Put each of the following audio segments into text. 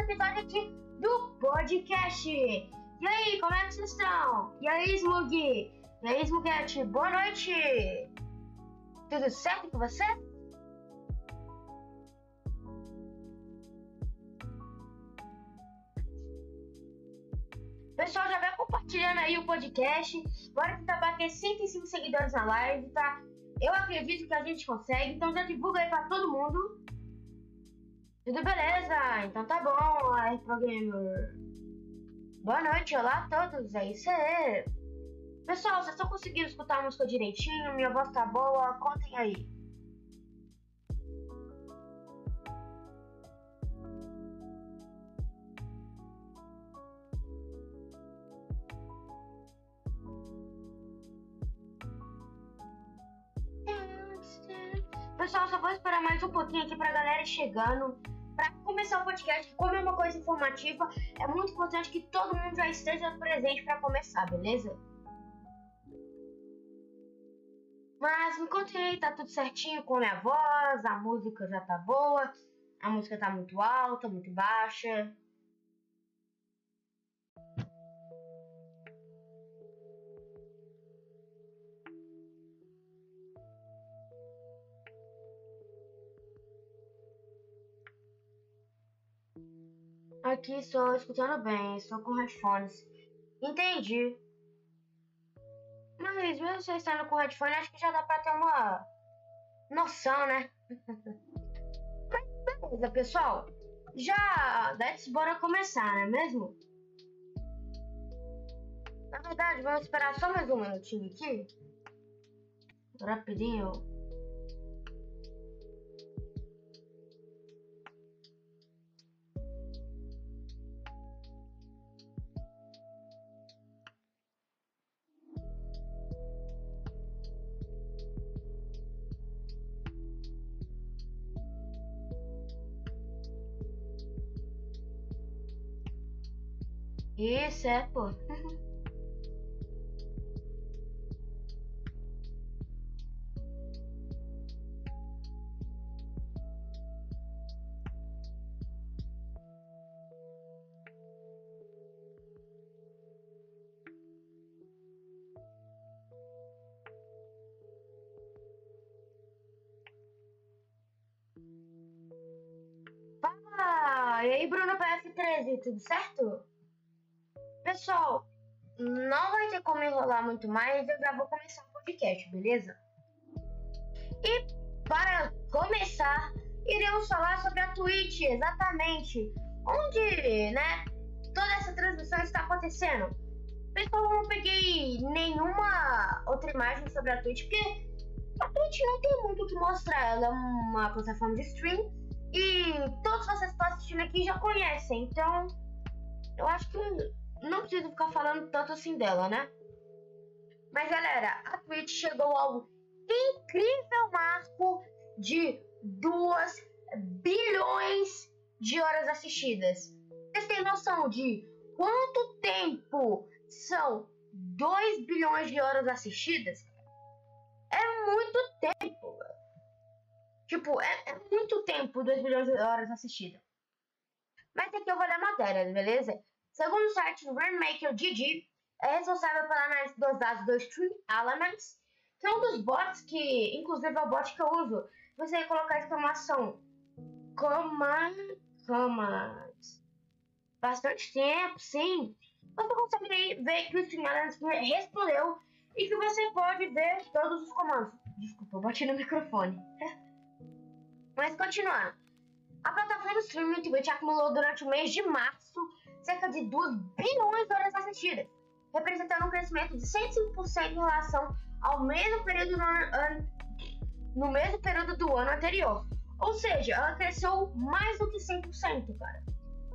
episódio aqui do podcast. E aí, como é que vocês estão? E aí, Smug? E aí, Smuguete, boa noite! Tudo certo com você? Pessoal, já vai compartilhando aí o podcast. Bora tentar bater 105 seguidores na live, tá? Eu acredito que a gente consegue, então já divulga aí pra todo mundo. Tudo beleza? Então tá bom, aí pro gamer. Boa noite, olá a todos, é isso aí. Pessoal, vocês estão conseguindo escutar a música direitinho? Minha voz tá boa? Contem aí. Pessoal, só vou esperar mais um pouquinho aqui pra galera chegando. Pra começar o podcast, como é uma coisa informativa, é muito importante que todo mundo já esteja presente para começar, beleza? Mas me contem aí, tá tudo certinho com a minha voz, a música já tá boa, a música tá muito alta, muito baixa. Aqui estou escutando bem, estou com headphones. Entendi. Mas mesmo você estando com headphone, acho que já dá pra ter uma noção, né? Mas beleza, pessoal. Já, let's bora começar, não é mesmo? Na verdade, vamos esperar só mais um minutinho aqui. Rapidinho. Isso, é, pô. Fala! E aí, Bruno PF13, tudo certo? Pessoal, não vai ter como enrolar muito mais, eu já vou começar o podcast, beleza? E para começar, iremos falar sobre a Twitch, exatamente, onde, né, toda essa transmissão está acontecendo. Pessoal, eu não peguei nenhuma outra imagem sobre a Twitch, porque a Twitch não tem muito o que mostrar, ela é uma plataforma de stream e todos vocês que estão assistindo aqui já conhecem, então eu acho que não preciso ficar falando tanto assim dela, né? Mas galera, a Twitch chegou ao incrível marco de 2 bilhões de horas assistidas. Vocês têm noção de quanto tempo são 2 bilhões de horas assistidas? É muito tempo. Tipo, é, é muito tempo 2 bilhões de horas assistidas. Mas aqui eu vou ler a matéria, beleza? Segundo o site Rainmaker GG, é responsável pela análise dos dados do Stream Elements, que é um dos bots que, inclusive é o bot que eu uso, você colocar exclamação command, command, bastante tempo, sim, você consegue ver que o Stream Elements respondeu e que você pode ver todos os comandos. Desculpa, eu bati no microfone. Mas continuando. A plataforma streaming Twitch acumulou durante o mês de março cerca de 2 bilhões de horas assistidas, representando um crescimento de 105% em relação ao mesmo período no, ano, no mesmo período do ano anterior. Ou seja, ela cresceu mais do que 100%, cara.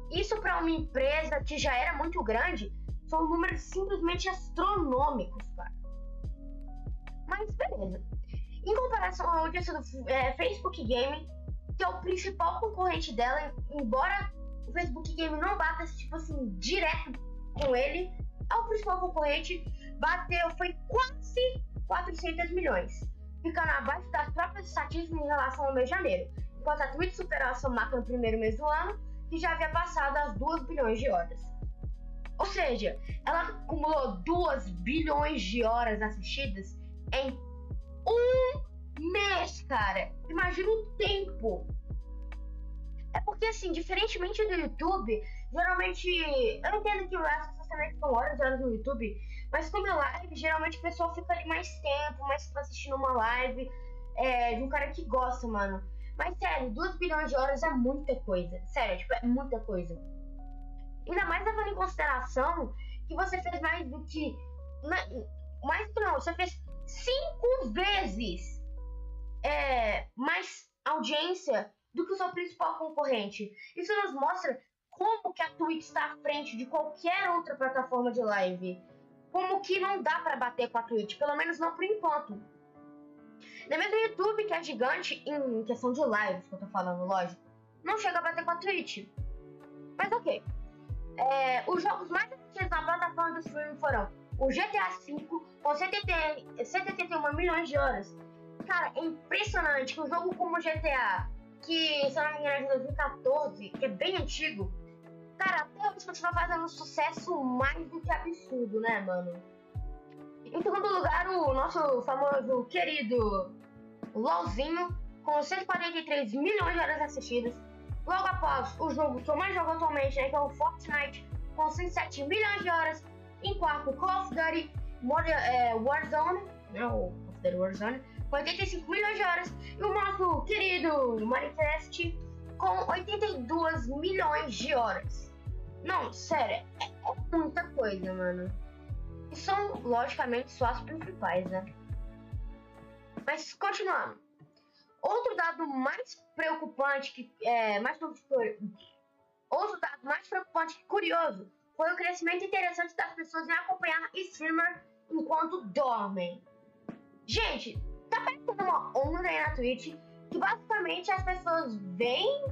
Isso para uma empresa que já era muito grande, são números simplesmente astronômicos, cara. Mas beleza. Em comparação ao audiência do é, Facebook Game, que é o principal concorrente dela, embora o Facebook Game não bata, tipo assim, direto com ele, é o principal concorrente, bateu, foi quase 400 milhões, ficando abaixo das próprias estatísticas em relação ao mês de janeiro. Enquanto a Twitch superou a sua marca no primeiro mês do ano, que já havia passado as 2 bilhões de horas. Ou seja, ela acumulou 2 bilhões de horas assistidas em um mês, cara. Imagina o tempo. É porque, assim, diferentemente do YouTube, geralmente. Eu entendo que as pessoas também ficam horas e horas no YouTube, mas como é live, geralmente o pessoal fica ali mais tempo, mais tempo assistindo uma live é, de um cara que gosta, mano. Mas sério, 2 bilhões de horas é muita coisa. Sério, tipo, é muita coisa. Ainda mais levando em consideração que você fez mais do que. Mais não, você fez cinco vezes é, mais audiência do que o seu principal concorrente. Isso nos mostra como que a Twitch está à frente de qualquer outra plataforma de live. Como que não dá para bater com a Twitch, pelo menos não por enquanto. Nem mesmo o YouTube, que é gigante em questão de lives, que eu tô falando, lógico, não chega a bater com a Twitch. Mas ok. É, os jogos mais assistidos na plataforma do streaming foram o GTA V com 181 milhões de horas. Cara, é impressionante que um jogo como o GTA, que se eu não me engano é de 2014, que é bem antigo, cara, até hoje continua fazendo um sucesso mais do que absurdo, né, mano? Em segundo lugar, o nosso famoso querido LOLzinho, com 143 milhões de horas assistidas. Logo após o jogo que eu mais jogo atualmente, né, que é o Fortnite, com 107 milhões de horas. Em quarto, Call of Duty Modern, é, Warzone, né, o Call of Duty Warzone, 85 milhões de horas. E o nosso querido Minecraft, com 82 milhões de horas. Não, sério, é, é muita coisa, mano. E são, logicamente, só as principais, né? Mas, continuando. Outro dado mais preocupante, que é mais outro dado mais preocupante que curioso foi o crescimento interessante das pessoas em acompanhar streamer enquanto dormem. Gente, tá parecendo uma onda aí na Twitch que basicamente as pessoas veem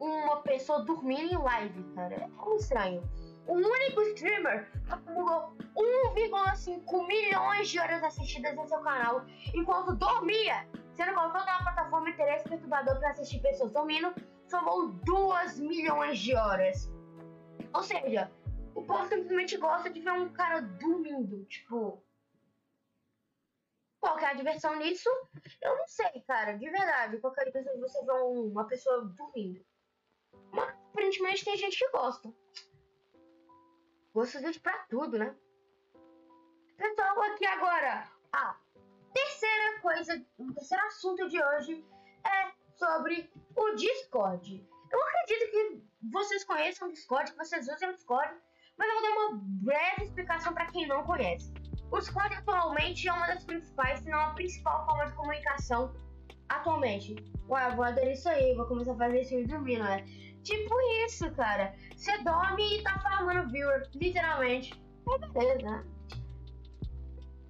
uma pessoa dormindo em live, cara. É um estranho. O único streamer acumulou 1,5 milhões de horas assistidas em seu canal enquanto dormia sendo qual toda a plataforma interesse perturbador para assistir pessoas dormindo, somou 2 milhões de horas. Ou seja, o povo simplesmente gosta de ver um cara dormindo, tipo. Qual que é a diversão nisso? Eu não sei, cara, de verdade. Qualquer pessoa você vê uma pessoa dormindo. Mas aparentemente tem gente que gosta. Gosto de pra tudo, né? Pessoal, aqui agora. Ah, terceira coisa, o terceiro assunto de hoje é sobre o Discord. Eu acredito que vocês conheçam o Discord, que vocês usem o Discord, mas eu vou dar uma breve explicação para quem não conhece. O Discord atualmente é uma das principais, se não a principal forma de comunicação atualmente. Ué, vou aderir isso aí, vou começar a fazer isso e dormir, não é? Tipo isso, cara. Você dorme e tá farmando viewer, literalmente. É beleza, né?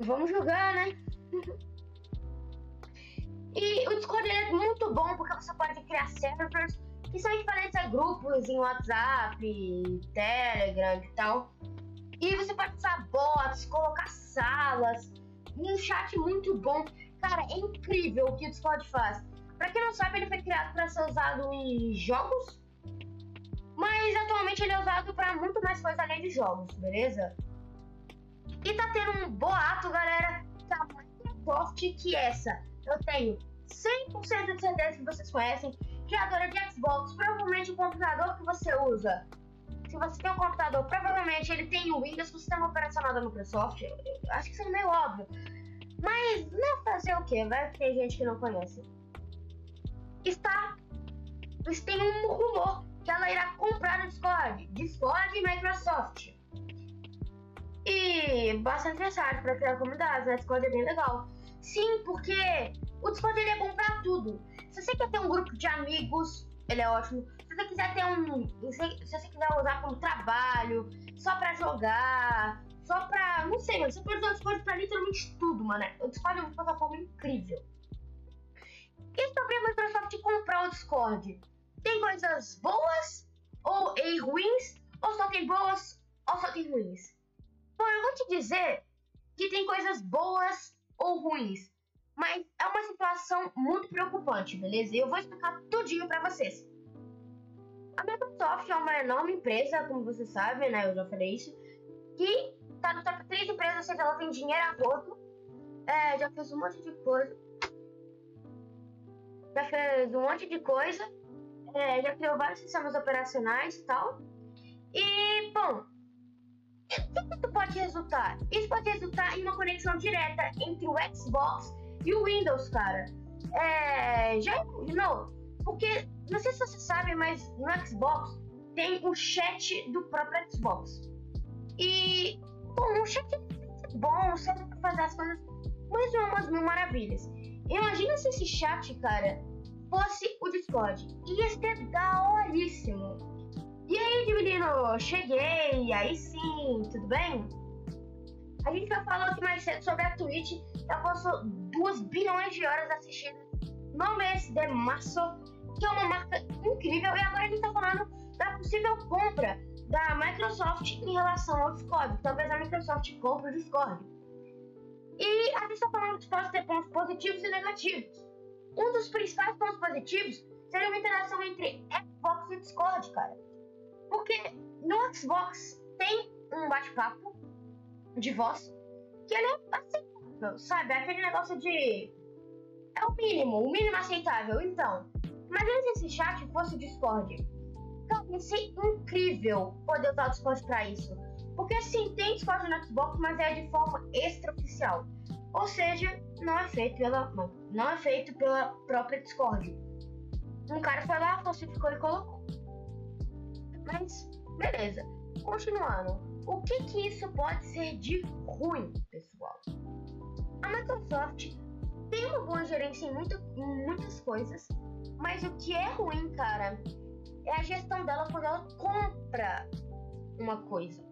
Vamos jogar, né? e o Discord é muito bom porque você pode criar servers que são diferentes a grupos em WhatsApp, Telegram e tal. E você pode usar bots, salas, um chat muito bom. Cara, é incrível o que o Discord faz. Pra quem não sabe, ele foi criado para ser usado em jogos, mas atualmente ele é usado para muito mais coisas além de jogos, beleza? E tá tendo um boato, galera, que a Microsoft, que essa eu tenho 100% de certeza que vocês conhecem, criadora de Xbox, provavelmente o computador que você usa. Se você tem um computador, provavelmente ele tem o Windows, o sistema operacional da Microsoft. Eu, eu, acho que isso é meio óbvio. Mas não fazer o que? Vai ter gente que não conhece. Está. Tem um rumor que ela irá comprar o Discord. Discord e Microsoft. E bastante necessário para criar comunidades, né? Discord é bem legal. Sim, porque o Discord ele é bom tudo. Se você quer ter um grupo de amigos, ele é ótimo. Se você quiser ter um. Se, você quiser usar como trabalho, só pra jogar, só pra. Não sei, mano. Você pode usar o Discord pra literalmente tudo, mano. O Discord é uma plataforma incrível. E sobre a Microsoft comprar o Discord? Tem coisas boas ou e ruins? Ou só tem boas ou só tem ruins? Bom, eu vou te dizer que tem coisas boas ou ruins, mas é uma situação muito preocupante, beleza? E eu vou explicar tudinho para vocês. A Microsoft é uma enorme empresa, como você sabe, né? Eu já falei isso. Que tá no top 3 empresas, ou seja, ela tem dinheiro a rodo. É, já fez um monte de coisa. Já fez um monte de coisa. É, já criou vários sistemas operacionais e tal. E, bom, o que isso pode resultar? Isso pode resultar em uma conexão direta entre o Xbox e o Windows, cara. É, já imaginou? Porque, não sei se você sabe, mas no Xbox tem o chat do próprio Xbox. E, bom, o chat é bom, serve pra fazer as coisas, mas não é umas mil maravilhas. Imagina se esse chat, cara, fosse o Discord. Ia ser daoríssimo. E aí, menino, cheguei, aí sim, tudo bem? A gente já falou aqui mais cedo sobre a Twitch, já passou 2 bilhões de horas assistindo no mês de março, que é uma marca incrível, e agora a gente tá falando da possível compra da Microsoft em relação ao Discord. Talvez a Microsoft compre o Discord. E a gente tá falando que pode ter pontos positivos e negativos. Um dos principais pontos positivos seria uma interação entre Xbox e Discord, cara. Porque no Xbox tem um bate-papo de voz que ele é aceitável, sabe? Aquele negócio de. É o mínimo, o mínimo aceitável. Então, imagina se esse chat fosse o Discord. Então, ia ser incrível poder usar o Discord pra isso. Porque sim, tem Discord no Xbox, mas é de forma extraoficial. Ou seja, não é feito pela. Não, é feito pela própria Discord. Um cara foi lá, falsificou e colocou. Mas, beleza. Continuando. O que que isso pode ser de ruim, pessoal? A Microsoft tem uma boa gerência em, muito, em muitas coisas, mas o que é ruim, cara, é a gestão dela quando ela compra uma coisa.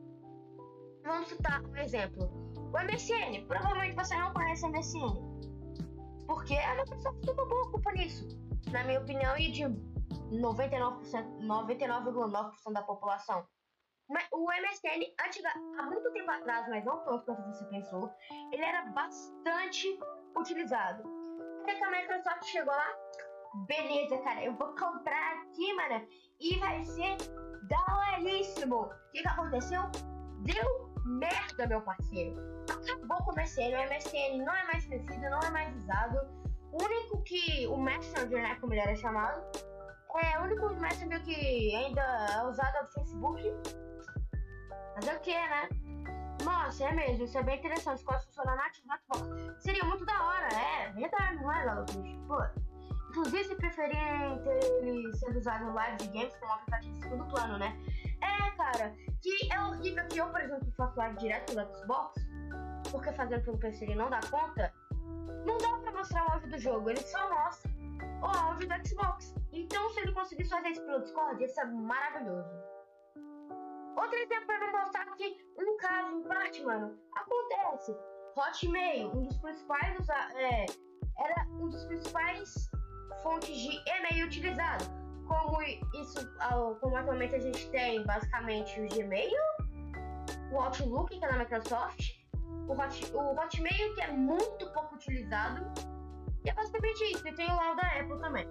Vamos citar um exemplo. O MSN. Provavelmente você não conhece o MSN. Porque a Microsoft tem uma boa culpa nisso. Na minha opinião, e de 99,9% 99, da população. O MSN, antiga, há muito tempo atrás, mas não tanto quanto você pensou, ele era bastante utilizado. Até que a Microsoft chegou lá, beleza, cara, eu vou comprar aqui, mano, e vai ser daoríssimo. O que, que aconteceu? Deu merda, meu parceiro. Acabou com o MSN, o MSN não é mais conhecido, não é mais usado. O único que, o Messenger, né, como ele era chamado, é, o único Messenger que ainda é usado é o Facebook. Mas é o que, né? Nossa, é mesmo, isso é bem interessante. Funcionar nativo na Xbox. Seria muito da hora, é verdade, não é, Galo Pô. Inclusive, se preferirem ter ele sendo usado no live de games como aplicativo de segundo plano, né? É, cara, que é horrível que eu, por exemplo, faço live direto no Xbox, porque fazendo pelo PC ele não dá conta, não dá pra mostrar o áudio do jogo, ele só mostra o áudio do Xbox. Então, se ele conseguisse fazer isso pelo Discord, isso é maravilhoso. Outro exemplo para mostrar que um caso em parte, mano, acontece. Hotmail, um dos principais é, era um dos principais fontes de e-mail utilizado. Como isso, como atualmente a gente tem basicamente o Gmail, o Outlook que é da Microsoft, o, Hot, o Hotmail que é muito pouco utilizado e é basicamente isso. E tem o lá da Apple também.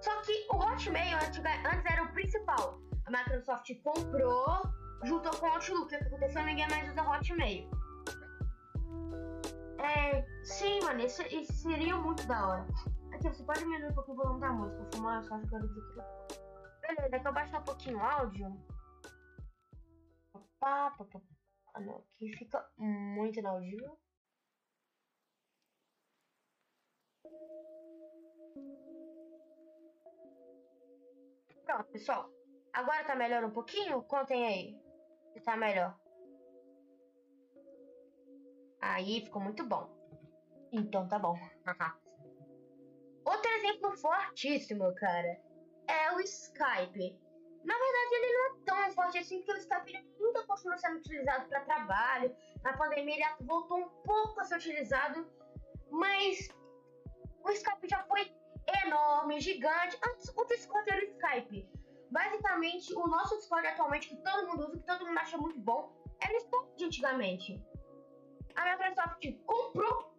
Só que o Hotmail antes era o principal. A Microsoft comprou, juntou com o Outlook. O que aconteceu? Ninguém mais usa Hotmail. É, sim, mano, isso, isso seria muito da hora. Aqui, você pode diminuir um pouquinho o volume da música, fumar, só jogando aqui. Beleza, que eu baixar um pouquinho o áudio. Opa, opa, opa. Ah, não, aqui fica muito inaudível. Pronto, pessoal. Agora tá melhor um pouquinho? Contem aí. Se tá melhor. Aí ficou muito bom. Então tá bom. Outro exemplo fortíssimo, cara, é o Skype. Na verdade, ele não é tão forte assim, porque o Skype nunca continua sendo utilizado para trabalho. Na pandemia, ele voltou um pouco a ser utilizado, mas o Skype já foi enorme, gigante. Antes, o Discord era o Skype. Basicamente, o nosso Discord atualmente, que todo mundo usa, que todo mundo acha muito bom, era o Skype de antigamente. A Microsoft comprou,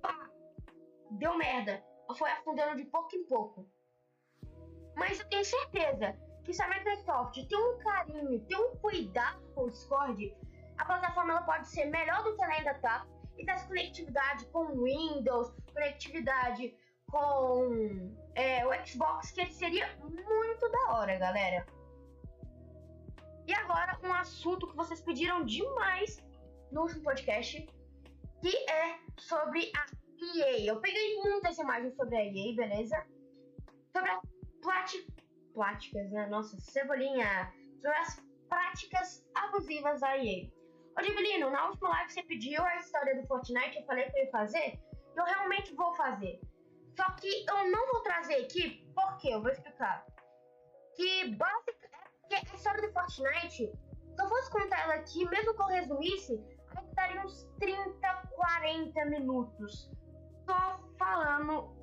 pá, deu merda. Foi afundando de pouco em pouco. Mas eu tenho certeza que se a Microsoft tem um carinho, tem um cuidado com o Discord, a plataforma ela pode ser melhor do que ela ainda tá. E das conectividade com Windows, conectividade com é, o Xbox, que seria muito da hora, galera. E agora, um assunto que vocês pediram demais no último podcast, que é sobre a EA. Eu peguei muitas imagens sobre a EA, beleza? Sobre as práticas, né? Nossa, cebolinha. Sobre as práticas abusivas da EA. Ô, Divelino, na última live você pediu a história do Fortnite, eu falei que eu ia fazer. Eu realmente vou fazer. Só que eu não vou trazer aqui, porque eu vou explicar. Que basicamente a história do Fortnite, se eu fosse contar ela aqui, mesmo que eu resumisse, daria uns 30, 40 minutos só falando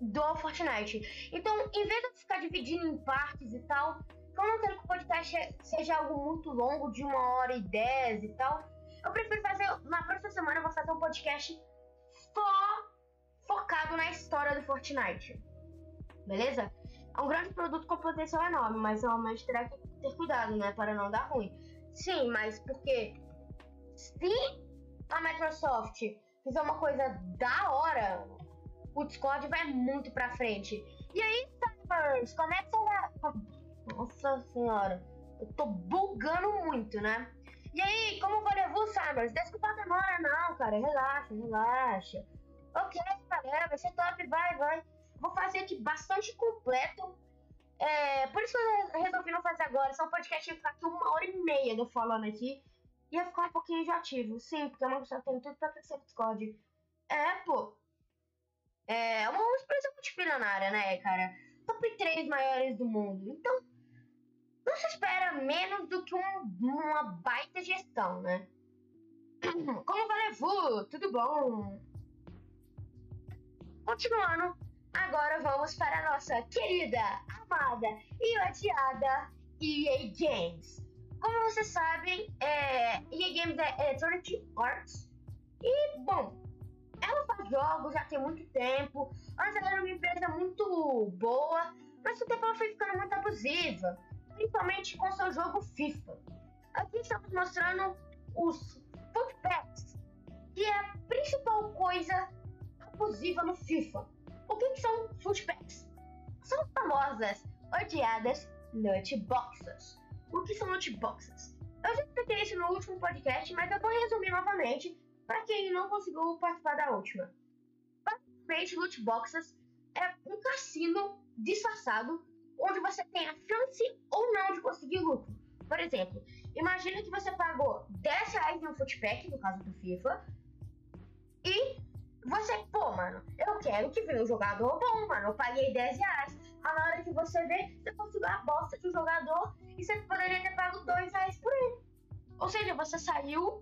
do Fortnite. Então, em vez de ficar dividindo em partes e tal, eu não quero que o podcast seja algo muito longo, de uma hora e dez e tal, eu prefiro fazer. Na próxima semana eu vou fazer um podcast só focado na história do Fortnite. Beleza? É um grande produto com potencial enorme, mas realmente terá que ter cuidado, né? Para não dar ruim. Sim, mas porque se a Microsoft fizer uma coisa da hora, o Discord vai muito pra frente. E aí, Cyphers, como é que você vai. Nossa senhora, eu tô bugando muito, né? E aí, como vai levar, Cyphers? Desculpa a demora, não, cara. Relaxa, relaxa. Ok, galera, vai ser top, vai, vai. Vou fazer aqui bastante completo. É, por isso que eu resolvi não fazer agora. Só um podcast ficar aqui uma hora e meia eu falando aqui ia ficar um pouquinho enjoativo. Sim, porque a Microsoft tem tudo pra crescer o Discord. É, pô. É uma empresa multimilionária, né, cara? Top 3 maiores do mundo. Então, não se espera menos do que um, uma baita gestão, né? Como vai, Vu? Tudo bom? Continuando, agora vamos para a nossa querida, amada e odiada EA Games. Como vocês sabem, é, EA Games é Electronic Arts. E, bom, ela faz jogos já tem muito tempo. Antes ela era uma empresa muito boa, mas o tempo ela foi ficando muito abusiva. Principalmente com seu jogo FIFA. Aqui estamos mostrando os footpacks, que é a principal coisa abusiva no FIFA. O que, são footpacks? São famosas, odiadas nutboxes. O que são lootboxes? Eu já expliquei isso no último podcast, mas eu vou resumir novamente para quem não conseguiu participar da última. Basicamente, lootboxes é um cassino disfarçado onde você tem a chance ou não de conseguir lucro. Por exemplo, imagina que você pagou 10 reais em um footpack, no caso do FIFA, e você, pô, mano, eu quero que venha um jogador bom, mano, eu paguei 10 reais. A na hora que você vê, você conseguiu a bosta de um jogador e você poderia ter pago dois reais por ele. Ou seja, você saiu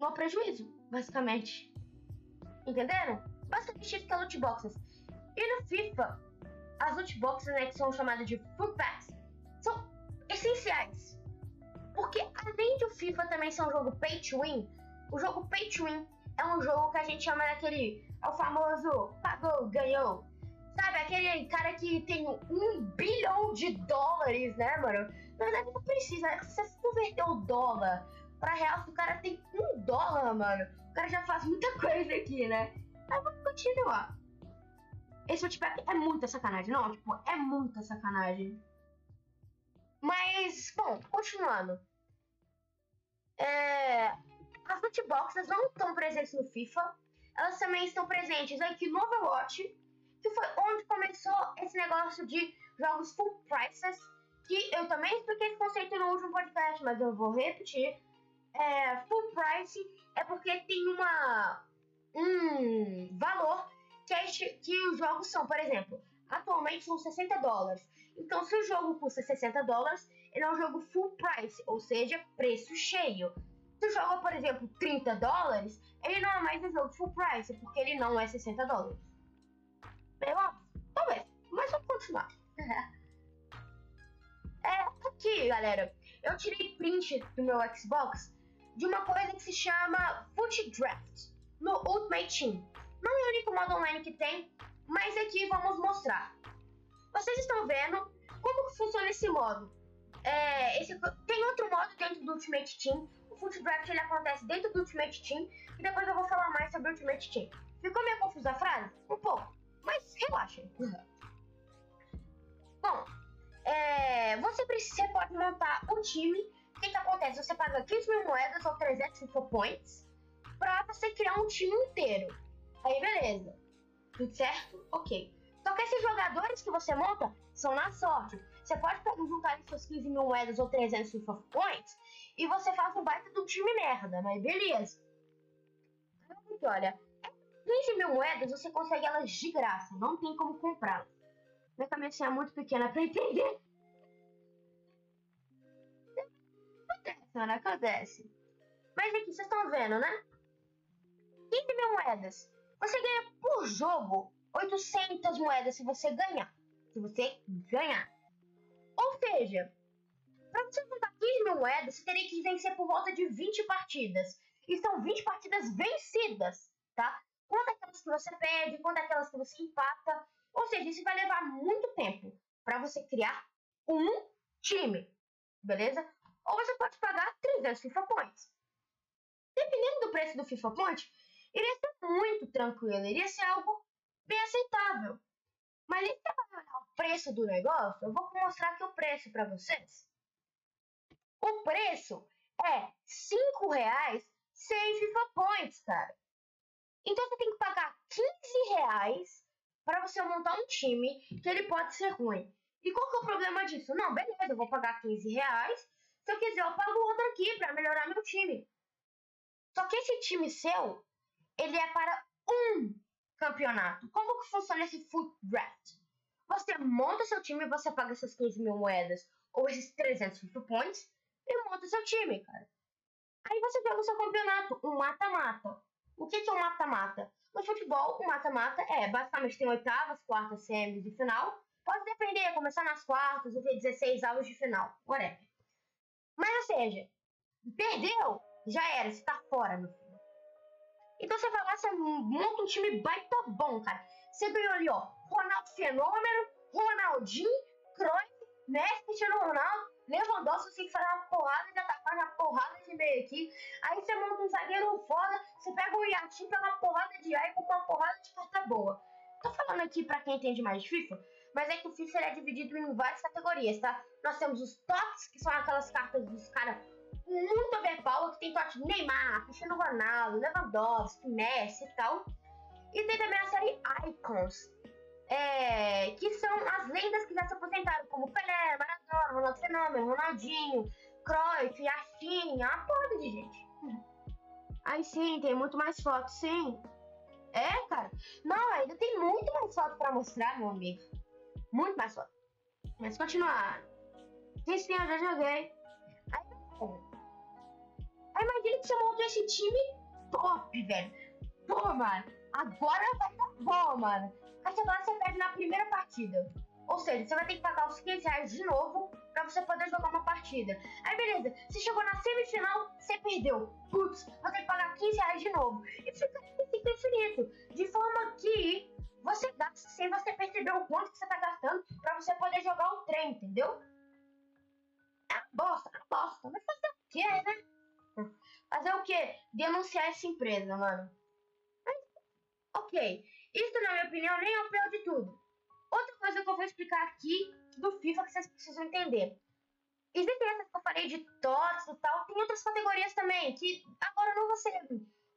no prejuízo, basicamente. Entenderam? Basicamente isso que é loot boxes. E no FIFA, as loot boxes, né, que são chamadas de food packs, são essenciais. Porque além de o FIFA também ser um jogo pay to win, o jogo pay to win é um jogo que a gente chama daquele. É o famoso pagou, ganhou. Sabe, aquele cara que tem um bilhão de dólares, né, mano? Na verdade, não precisa. Né? Se você converter o dólar pra real, se o cara tem um dólar, mano, o cara já faz muita coisa aqui, né? Mas vamos continuar. Esse tipo é muita sacanagem, não? Tipo, é muita sacanagem. Mas, bom, continuando. É... As lootboxes não estão presentes no FIFA. Elas também estão presentes aqui no Overwatch que foi onde começou esse negócio de jogos full prices, que eu também expliquei esse conceito no último podcast, mas eu vou repetir. É, full price é porque tem uma um valor que, é, que os jogos são, por exemplo, atualmente são 60 dólares. Então, se o jogo custa 60 dólares, ele é um jogo full price, ou seja, preço cheio. Se é, por exemplo, 30 dólares, ele não é mais um jogo full price, porque ele não é 60 dólares. Bem óbvio? Talvez. Mas vamos continuar. é, aqui, galera, eu tirei print do meu Xbox de uma coisa que se chama Foot Draft no Ultimate Team. Não é o único modo online que tem, mas aqui vamos mostrar. vocês estão vendo como funciona esse modo. É, esse, tem outro modo dentro do Ultimate Team. O Foot Draft ele acontece dentro do Ultimate Team. E depois eu vou falar mais sobre o Ultimate Team. Ficou meio confusa a frase? Um pouco. Mas relaxem. Bom, é, você, precisa, você pode montar um time. O que, que acontece? Você paga 15 mil moedas ou 300 info points pra você criar um time inteiro. Aí, beleza. Tudo certo? Ok. Só que esses jogadores que você monta são na sorte. Você pode juntar suas 15 mil moedas ou 300 FIFA Points e você faz um baita do time merda, mas beleza. Porque olha, 15 mil moedas você consegue elas de graça, não tem como comprar. Minha cabeça é muito pequena pra entender. Acontece, mano, acontece. Mas aqui, vocês estão vendo, né? 15 mil moedas. Você ganha por jogo 800 moedas se você ganhar. Se você ganhar. Ou seja, para você juntar 15 mil moedas, você teria que vencer por volta de 20 partidas. E são 20 partidas vencidas, tá? Quanto aquelas que você perde, quanto aquelas que você empata. Ou seja, isso vai levar muito tempo para você criar um time, beleza? Ou você pode pagar 300 FIFA Points. Dependendo do preço do FIFA Point, iria ser muito tranquilo, iria ser algo bem aceitável. Mas olhar o preço do negócio, eu vou mostrar aqui o preço para vocês. O preço é 5 reais sem FIFA Points, cara. Então você tem que pagar 15 reais para você montar um time que ele pode ser ruim. E qual que é o problema disso? Não, beleza, eu vou pagar 15 reais. Se eu quiser, eu pago outro aqui para melhorar meu time. Só que esse time seu, ele é para um campeonato. Como que funciona esse Foot Draft? Você monta seu time, você paga seus 15 mil moedas ou esses 300 FIFA Points e monta seu time, cara. Aí você pega o seu campeonato, um mata-mata. O que, que é um mata-mata? No futebol, um mata-mata é basicamente tem oitavas, quartas, semis e final. Pode depender, começar nas quartas ou ter 16 aulas de final, whatever. Mas, ou seja, perdeu, já era, você tá fora, meu filho. Então você vai lá, você monta um time baita bom, cara. Você ganhou ali, ó, Ronaldo Fenômeno, Ronaldinho, Cruyff, Messi, Cristiano Ronaldo, Lewandowski, tem que fazer uma porrada de atacar uma porrada de meio aqui. Aí você monta um zagueiro foda, você pega o Yatin, pega uma porrada de e compra uma porrada de carta boa. Tô falando aqui pra quem entende mais de FIFA, mas é que o FIFA é dividido em várias categorias, tá? Nós temos os tops, que são aquelas cartas dos caras muito overpower, que tem toque Neymar, Cristiano Ronaldo, Lewandowski, Messi e tal. E tem também a série Icons, é, que são as lendas que já se aposentaram, como Pelé, Maradona, Ronaldo Fenômeno, Ronaldinho, Cruyff, Yashin, a porra de gente. Aí sim, tem muito mais fotos, sim. É, cara. Não, ainda tem muito mais fotos pra mostrar, meu amigo. Muito mais fotos. Mas continuar. Sim, sim, eu já joguei. Aí, aí imagina que você montou esse time top, velho. Pô, mano. Agora vai dar bom, mano. Aí você vai, você perde na primeira partida. Ou seja, você vai ter que pagar os 15 reais de novo pra você poder jogar uma partida. Aí beleza, você chegou na semifinal, você perdeu. Putz, vai ter que pagar 15 reais de novo. E fica fica infinito. De forma que você gasta sem você perceber o quanto que você tá gastando pra você poder jogar o trem, entendeu? É bosta, é bosta. Mas fazer o quê, né? Fazer o quê? Denunciar essa empresa, mano. Mas, ok. Isso, na minha opinião, nem é o pior de tudo. Outra coisa que eu vou explicar aqui do FIFA que vocês precisam entender. Existem essas que eu falei de TOTS e tal, tem outras categorias também, que agora não vão ser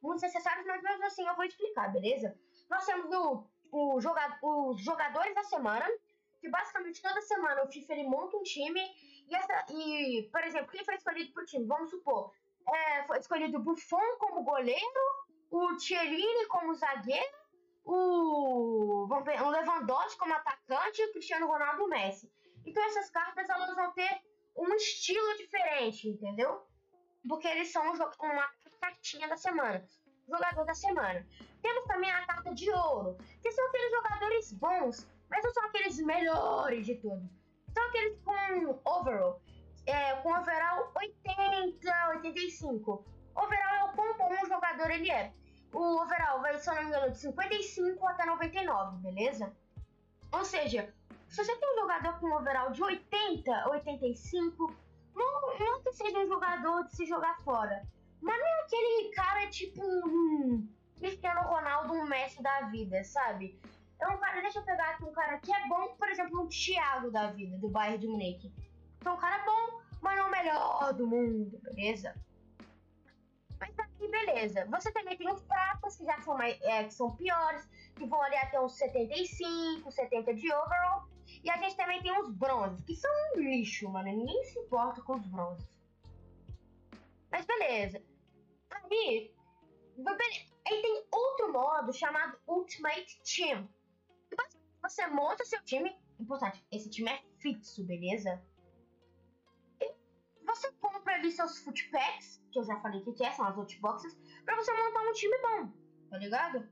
muito necessárias, mas mesmo assim eu vou explicar, beleza? Nós temos o, o joga, os jogadores da semana, que basicamente toda semana o FIFA ele monta um time, e, essa, e por exemplo, quem foi escolhido pro time? Vamos supor, é, foi escolhido o Buffon como goleiro, o Chiellini como zagueiro, o, o Lewandowski como atacante e o Cristiano Ronaldo Messi. Então essas cartas elas vão ter um estilo diferente, entendeu? Porque eles são uma cartinha da semana, jogador da semana. Temos também a carta de ouro, que são aqueles jogadores bons, mas não são aqueles melhores de todos. São aqueles com overall, é, com overall 80, 85. Overall é o quão bom o jogador ele é o overall vai, se eu não me engano, de 55 até 99, beleza? Ou seja, se você tem um jogador com um overall de 80, 85, não, não que seja um jogador de se jogar fora. Mas não é aquele cara tipo um Cristiano Ronaldo, um Messi da vida, sabe? É um cara, deixa eu pegar aqui um cara que é bom, por exemplo, um Thiago da vida, do Bayern de Munique. Então, um cara bom, mas não o melhor do mundo, beleza? Mas aqui, beleza. Você também tem os pratas, que já são, mais, é, que são piores, que vão ali até uns 75, 70 de overall. E a gente também tem os bronzes, que são um lixo, mano. Ninguém se importa com os bronzes. Mas beleza. Aí, aí tem outro modo chamado Ultimate Team. Você monta seu time. Importante, esse time é fixo, beleza? E você compra ali seus footpacks, que eu já falei que é, são as outboxes, pra você montar um time bom, tá ligado?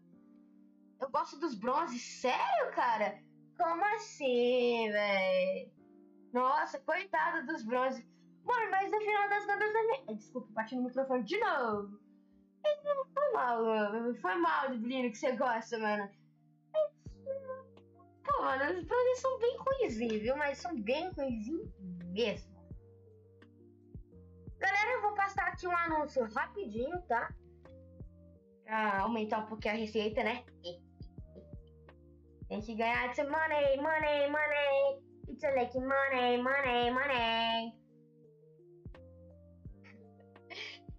Eu gosto dos bronzes, sério, cara? Como assim, velho? Nossa, coitado dos bronzes. Mano, mas no final das contas também. Desculpa, bati no microfone de novo. Foi mal. Foi mal, Dublino, que você gosta, mano. Pô, mano, os bronzes são bem ruizinhos, viu? Mas são bem ruizinhos mesmo. Galera, eu vou passar aqui um anúncio rapidinho, tá? Pra aumentar um pouquinho a receita, né? Tem que ganhar esse money, money, money. It's like money, money, money.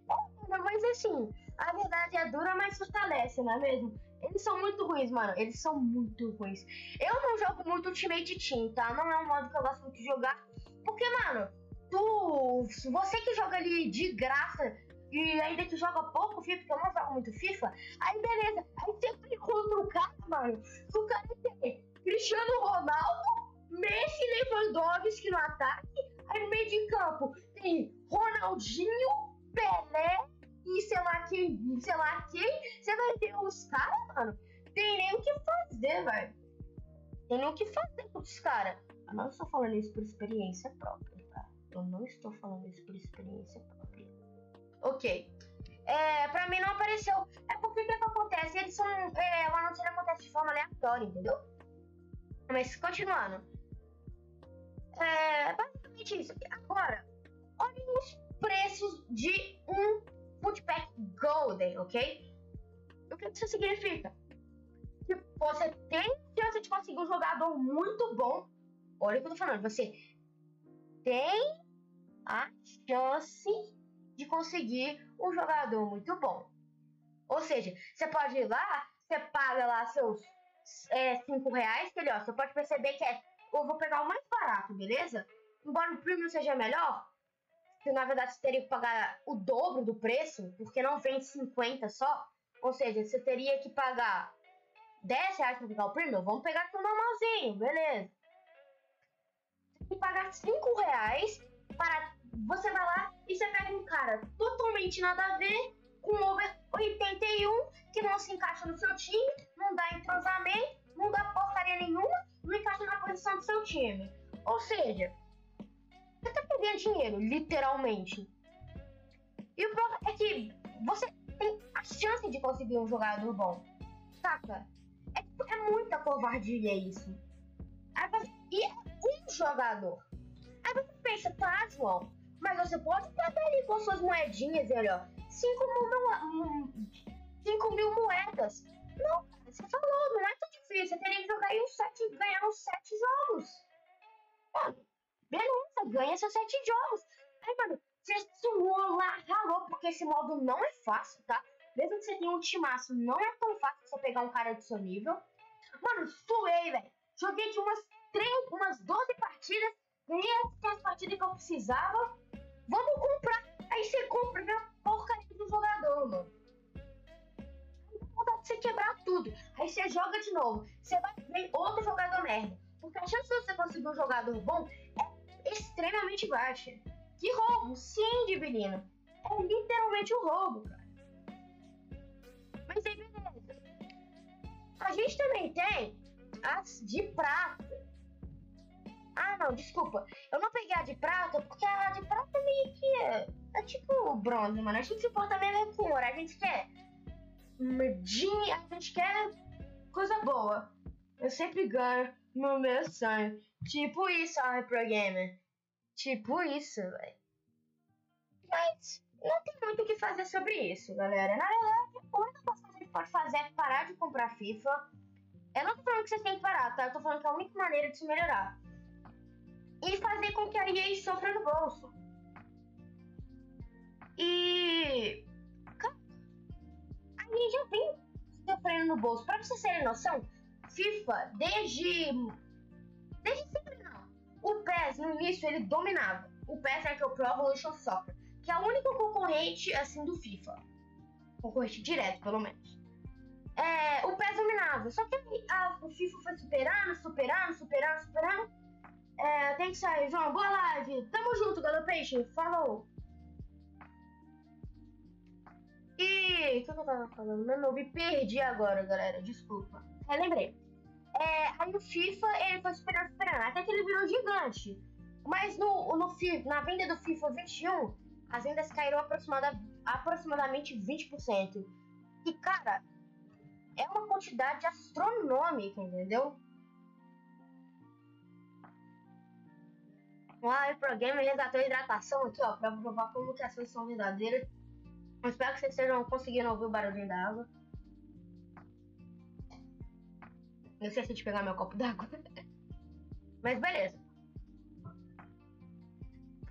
Mas assim, a verdade é dura, mas fortalece, não é mesmo? Eles são muito ruins, mano. Eles são muito ruins. Eu não jogo muito Ultimate Team, tá? Não é um modo que eu gosto muito de jogar. Porque, mano, tu. Você que joga ali de graça e ainda que joga pouco FIFA, porque eu não jogo muito FIFA, aí beleza. Aí você encontra o cara, mano. O cara tem Cristiano Ronaldo, Messi Lewandowski no ataque. Aí no meio de campo tem Ronaldinho, Pelé e sei lá quem, sei lá quem. Você vai ter os caras, mano. Tem nem o que fazer, velho. Tem nem o que fazer com os caras. Eu não estou falando isso por experiência própria? Eu não estou falando isso por experiência própria. Ok. É, pra mim não apareceu. É porque o que, que acontece? Eles são. É, o acontece de forma aleatória, entendeu? Mas continuando. É, basicamente isso. Agora, olhem os preços de um Footpack Golden, ok? O que isso significa? Que você tem chance de conseguir um jogador muito bom. Olha o que eu tô falando. Você tem a chance de conseguir um jogador muito bom. Ou seja, você pode ir lá, você paga lá seus 5 é, reais, que ó, você pode perceber que é. Eu vou pegar o mais barato, beleza? Embora o premium seja melhor, que na verdade você teria que pagar o dobro do preço, porque não vem 50 só. Ou seja, você teria que pagar 10 reais para pegar o premium. Vamos pegar aqui o normalzinho, beleza? Você tem que pagar 5 reais para você vai lá e você pega um cara totalmente nada a ver, com over 81, que não se encaixa no seu time, não dá entrosamento, não dá porcaria nenhuma, não encaixa na posição do seu time. Ou seja, você tá perdendo dinheiro, literalmente. E o problema é que você tem a chance de conseguir um jogador bom. Saca? É, é muita covardia isso. E é um jogador. Aí você pensa, tá, João, mas você pode pegar ali com suas moedinhas, ali, ó. 5 mil, 5 mil moedas. Não, você falou, não é tão difícil. Você teria que jogar aí uns 7, ganhar uns 7 jogos. Mano, beleza, ganha seus 7 jogos. Aí, mano, você suou lá, ralou, porque esse modo não é fácil, tá? Mesmo que você tenha um timaço, não é tão fácil você pegar um cara do seu nível. Mano, suei, velho. Joguei aqui umas 3, umas 12 partidas. Ganhei as partidas que eu precisava. Vamos comprar. Aí você compra a porcaria do jogador, mano. Vontade de você quebrar tudo. Aí você joga de novo. Você vai ver outro jogador merda. Porque a chance de você conseguir um jogador bom é extremamente baixa. Que roubo, sim, Divinino. É literalmente um roubo, cara. Mas aí, beleza. A gente também tem as de prata. Ah, não, desculpa. Eu não peguei a de prata porque a de prata meio que é, é tipo bronze, mano. A gente se importa mesmo com cor. A gente quer medinha, a gente quer coisa boa. Eu sempre ganho no meu sonho Tipo isso, a Pro Gamer. Tipo isso, velho. Mas não tem muito o que fazer sobre isso, galera. Na verdade, a única coisa que a gente pode fazer é parar de comprar FIFA. Eu não tô falando que vocês têm que parar, tá? Eu tô falando que é a única maneira de se melhorar. E fazer com que a EA sofra no bolso. E. A EA já vem sofrendo no bolso. Pra vocês terem noção, FIFA, desde. Desde sempre não. O PES, no início, ele dominava. O PES é que o Pro Evolution Soccer que é o único concorrente, assim, do FIFA. Concorrente direto, pelo menos. É, o PES dominava. Só que a, o FIFA foi superando, superando, superando, superando. É, tem que sair, João. Boa live. Tamo junto, Galopation. Falou. E. O que, eu tava falando? Não me perdi agora, galera. Desculpa. É, lembrei. É, aí o FIFA, ele foi superando, superando. Até que ele virou gigante. Mas no, no, na venda do FIFA 21, as vendas caíram aproximada, aproximadamente 20%. E, cara, é uma quantidade astronômica, entendeu? Ah, o programa resgatou a hidratação aqui, ó, pra provar como que as coisas são verdadeiras. Eu espero que vocês estejam conseguindo ouvir o barulhinho da água. Eu esqueci de pegar meu copo d'água. Mas beleza.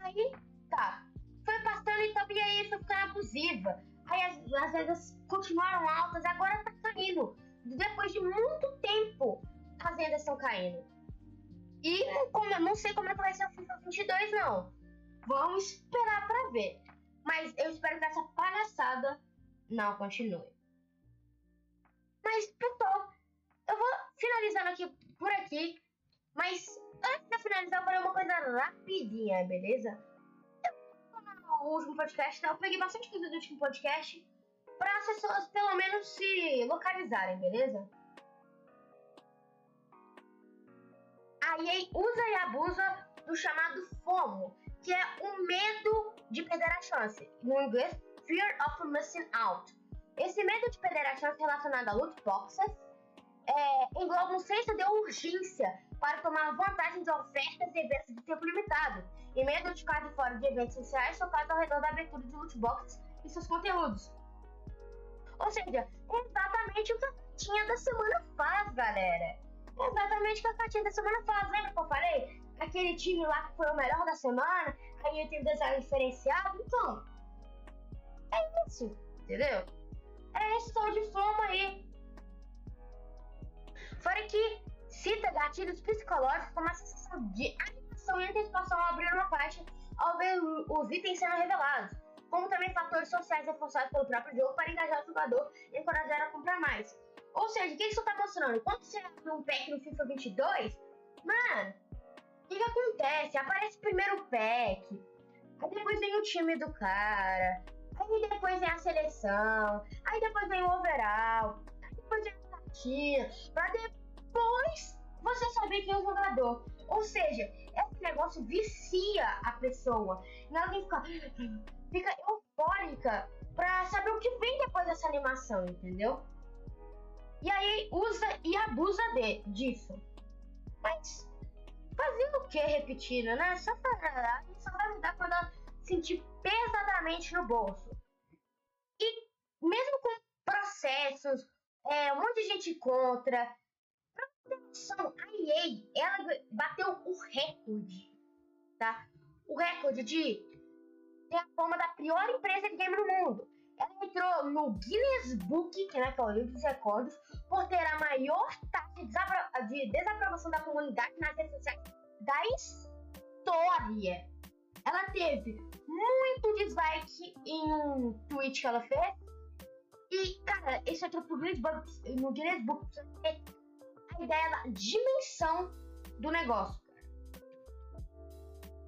Aí, tá foi passando e então, e aí foi ficando abusiva. Aí as, as vendas continuaram altas, agora tá caindo. Depois de muito tempo, as vendas estão caindo. E como, eu não sei como é que vai ser o FIFA 22, não. Vamos esperar pra ver. Mas eu espero que essa palhaçada não continue. Mas, pessoal, eu vou finalizando aqui por aqui. Mas antes de finalizar, eu vou fazer uma coisa rapidinha, beleza? o último podcast, tá? Eu peguei bastante coisa do último podcast para as pessoas pelo menos se localizarem, beleza? A EA usa e abusa do chamado FOMO, que é o medo de perder a chance. No inglês, Fear of Missing Out. Esse medo de perder a chance relacionado a loot boxes é, engloba um senso de urgência para tomar vantagem de ofertas e eventos de tempo limitado, e medo de ficar de fora de eventos sociais focados ao redor da abertura de loot boxes e seus conteúdos. Ou seja, exatamente o que a cartinha da semana faz, galera. Exatamente o que a cartinha da semana faz. Lembra que eu falei? Aquele time lá que foi o melhor da semana, aí tem design diferenciado. Então, é isso, entendeu? É esse som de fome aí. Fora que cita gatilhos psicológicos como a sensação de animação e antecipação ao abrir uma caixa ao ver os itens sendo revelados, como também fatores sociais reforçados pelo próprio jogo para engajar o jogador e encorajar a comprar mais. Ou seja, o que isso está mostrando? Quando você abre um pack no FIFA 22, mano, o que, que acontece? Aparece primeiro o pack, aí depois vem o time do cara, aí depois vem a seleção, aí depois vem o overall, depois vem a partida, pra depois você saber quem é o jogador. Ou seja, esse negócio vicia a pessoa. E ela ficar, fica eufórica pra saber o que vem depois dessa animação, entendeu? E aí usa e abusa de, disso. Mas fazendo o que repetindo, né? Só pra, só vai mudar quando ela sentir pesadamente no bolso. E mesmo com processos, é, um monte de gente contra, Atenção, a EA, ela bateu o recorde, tá? O recorde de ter a fama da pior empresa de game no mundo. Entrou no Guinness Book, que, é o livro dos recordes, por ter a maior taxa de, desapro de desaprovação da comunidade nas redes sociais da história. Ela teve muito dislike em um tweet que ela fez. E, cara, esse entrou pro Guinness Book, no Guinness Book ideia da dimensão do negócio.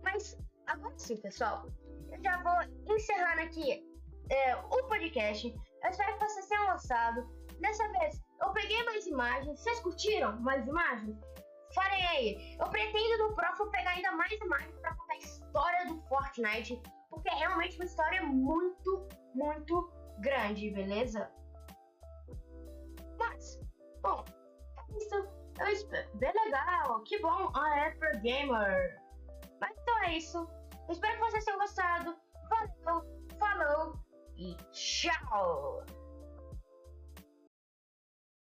Mas agora sim, pessoal, eu já vou encerrando aqui é, o podcast. Eu espero que vocês tenham gostado. Dessa vez eu peguei mais imagens. Vocês curtiram mais imagens? Farei aí. Eu pretendo no próximo pegar ainda mais imagens para contar a história do Fortnite. Porque é realmente uma história muito, muito grande, beleza? Mas, bom, isso. Eu espero. Bem legal, que bom. É pro gamer. Mas então é isso. Eu espero que vocês tenham gostado. Valeu, falou e tchau!